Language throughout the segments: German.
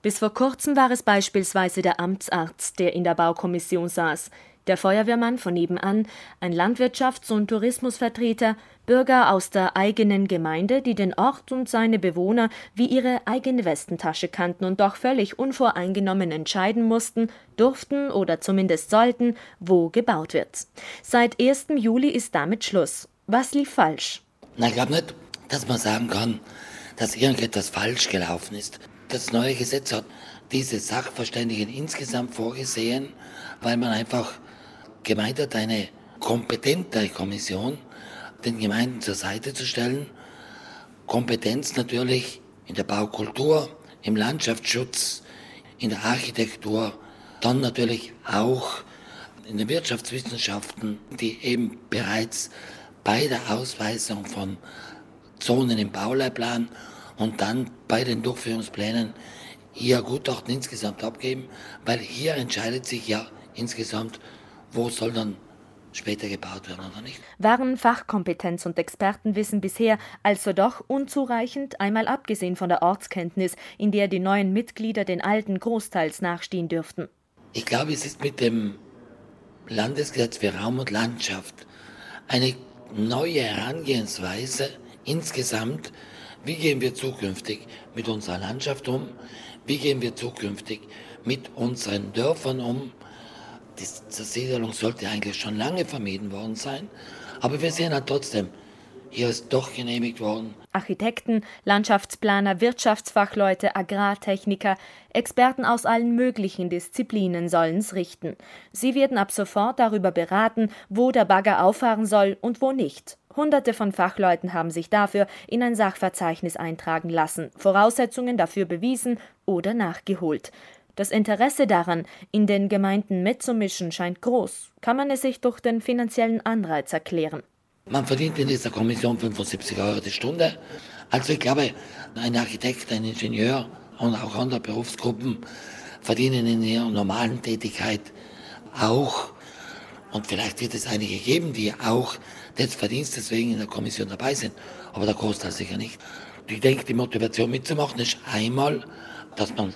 Bis vor kurzem war es beispielsweise der Amtsarzt, der in der Baukommission saß, der Feuerwehrmann von nebenan, ein Landwirtschafts- und Tourismusvertreter, Bürger aus der eigenen Gemeinde, die den Ort und seine Bewohner wie ihre eigene Westentasche kannten und doch völlig unvoreingenommen entscheiden mussten, durften oder zumindest sollten, wo gebaut wird. Seit 1. Juli ist damit Schluss. Was lief falsch? Na, ich glaube nicht, dass man sagen kann, dass irgendetwas falsch gelaufen ist. Das neue Gesetz hat diese Sachverständigen insgesamt vorgesehen, weil man einfach gemeint hat, eine kompetente Kommission den Gemeinden zur Seite zu stellen. Kompetenz natürlich in der Baukultur, im Landschaftsschutz, in der Architektur, dann natürlich auch in den Wirtschaftswissenschaften, die eben bereits bei der Ausweisung von Zonen im Bauleitplan und dann bei den Durchführungsplänen ihr Gutachten insgesamt abgeben, weil hier entscheidet sich ja insgesamt, wo soll dann später gebaut werden oder nicht. Waren Fachkompetenz und Expertenwissen bisher also doch unzureichend, einmal abgesehen von der Ortskenntnis, in der die neuen Mitglieder den alten großteils nachstehen dürften? Ich glaube, es ist mit dem Landesgesetz für Raum und Landschaft eine neue Herangehensweise insgesamt, wie gehen wir zukünftig mit unserer Landschaft um, wie gehen wir zukünftig mit unseren Dörfern um, die Zersiedelung sollte eigentlich schon lange vermieden worden sein. Aber wir sehen halt trotzdem, hier ist doch genehmigt worden. Architekten, Landschaftsplaner, Wirtschaftsfachleute, Agrartechniker, Experten aus allen möglichen Disziplinen sollen's richten. Sie werden ab sofort darüber beraten, wo der Bagger auffahren soll und wo nicht. Hunderte von Fachleuten haben sich dafür in ein Sachverzeichnis eintragen lassen, Voraussetzungen dafür bewiesen oder nachgeholt. Das Interesse daran, in den Gemeinden mitzumischen, scheint groß. Kann man es sich durch den finanziellen Anreiz erklären? Man verdient in dieser Kommission 75 Euro die Stunde. Also ich glaube, ein Architekt, ein Ingenieur und auch andere Berufsgruppen verdienen in ihrer normalen Tätigkeit auch, und vielleicht wird es einige geben, die auch des Verdienstes wegen in der Kommission dabei sind, aber der Großteil sicher nicht. Ich denke, die Motivation mitzumachen ist einmal, dass man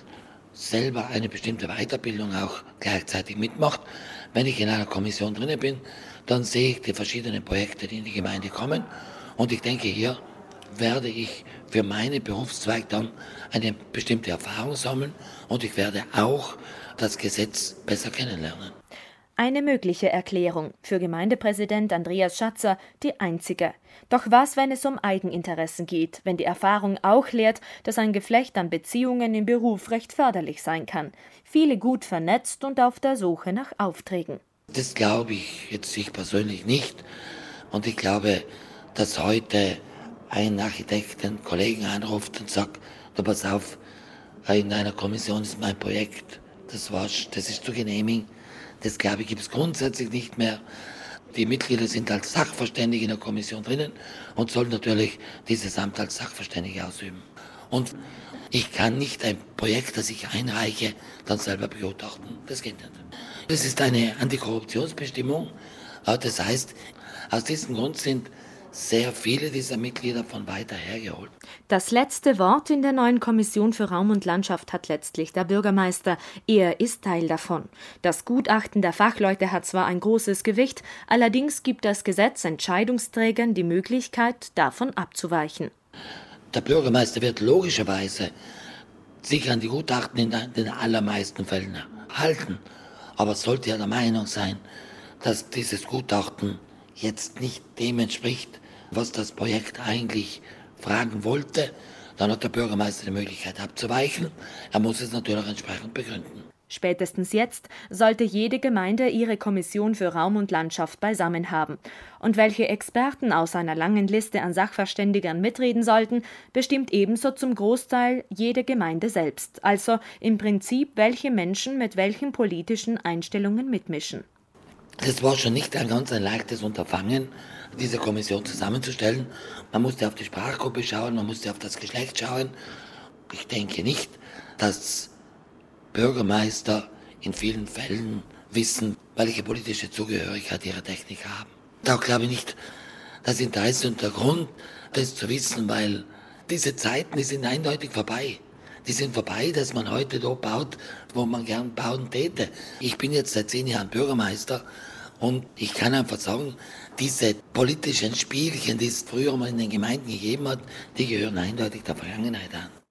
selber eine bestimmte Weiterbildung auch gleichzeitig mitmacht. Wenn ich in einer Kommission drinne bin, dann sehe ich die verschiedenen Projekte, die in die Gemeinde kommen. Und ich denke, hier werde ich für meinen Berufszweig dann eine bestimmte Erfahrung sammeln und ich werde auch das Gesetz besser kennenlernen. Eine mögliche Erklärung, für Gemeindepräsident Andreas Schatzer die einzige. Doch was, wenn es um Eigeninteressen geht, wenn die Erfahrung auch lehrt, dass ein Geflecht an Beziehungen im Beruf recht förderlich sein kann, viele gut vernetzt und auf der Suche nach Aufträgen. Das glaube ich jetzt ich persönlich nicht. Und ich glaube, dass heute ein Architekt einen Kollegen anruft und sagt, du pass auf, in einer Kommission ist mein Projekt, das war's, das ist zu genehmigen das, glaube ich, gibt es grundsätzlich nicht mehr. Die Mitglieder sind als Sachverständige in der Kommission drinnen und sollen natürlich dieses Amt als Sachverständige ausüben. Und ich kann nicht ein Projekt, das ich einreiche, dann selber begutachten. Das geht nicht. Das ist eine Antikorruptionsbestimmung. Das heißt, aus diesem Grund sind sehr viele dieser Mitglieder von weiter hergeholt. Das letzte Wort in der neuen Kommission für Raum und Landschaft hat letztlich der Bürgermeister. Er ist Teil davon. Das Gutachten der Fachleute hat zwar ein großes Gewicht, allerdings gibt das Gesetz Entscheidungsträgern die Möglichkeit, davon abzuweichen. Der Bürgermeister wird logischerweise sich an die Gutachten in den allermeisten Fällen halten, aber sollte er der Meinung sein, dass dieses Gutachten jetzt nicht dem entspricht, was das Projekt eigentlich fragen wollte, dann hat der Bürgermeister die Möglichkeit abzuweichen. Er muss es natürlich entsprechend begründen. Spätestens jetzt sollte jede Gemeinde ihre Kommission für Raum und Landschaft beisammen haben. Und welche Experten aus einer langen Liste an Sachverständigern mitreden sollten, bestimmt ebenso zum Großteil jede Gemeinde selbst, also im Prinzip, welche Menschen mit welchen politischen Einstellungen mitmischen. Es war schon nicht ein ganz ein leichtes Unterfangen, diese Kommission zusammenzustellen. Man musste auf die Sprachgruppe schauen, man musste auf das Geschlecht schauen. Ich denke nicht, dass Bürgermeister in vielen Fällen wissen, welche politische Zugehörigkeit ihre Techniker haben. Da glaube ich nicht das Interesse und der Grund, das zu wissen, weil diese Zeiten, die sind eindeutig vorbei. die sind vorbei, dass man heute dort baut, wo man gern bauen täte. Ich bin jetzt seit zehn Jahren Bürgermeister und ich kann einfach sagen, diese politischen Spielchen, die es früher mal in den Gemeinden gegeben hat, die gehören eindeutig der Vergangenheit an.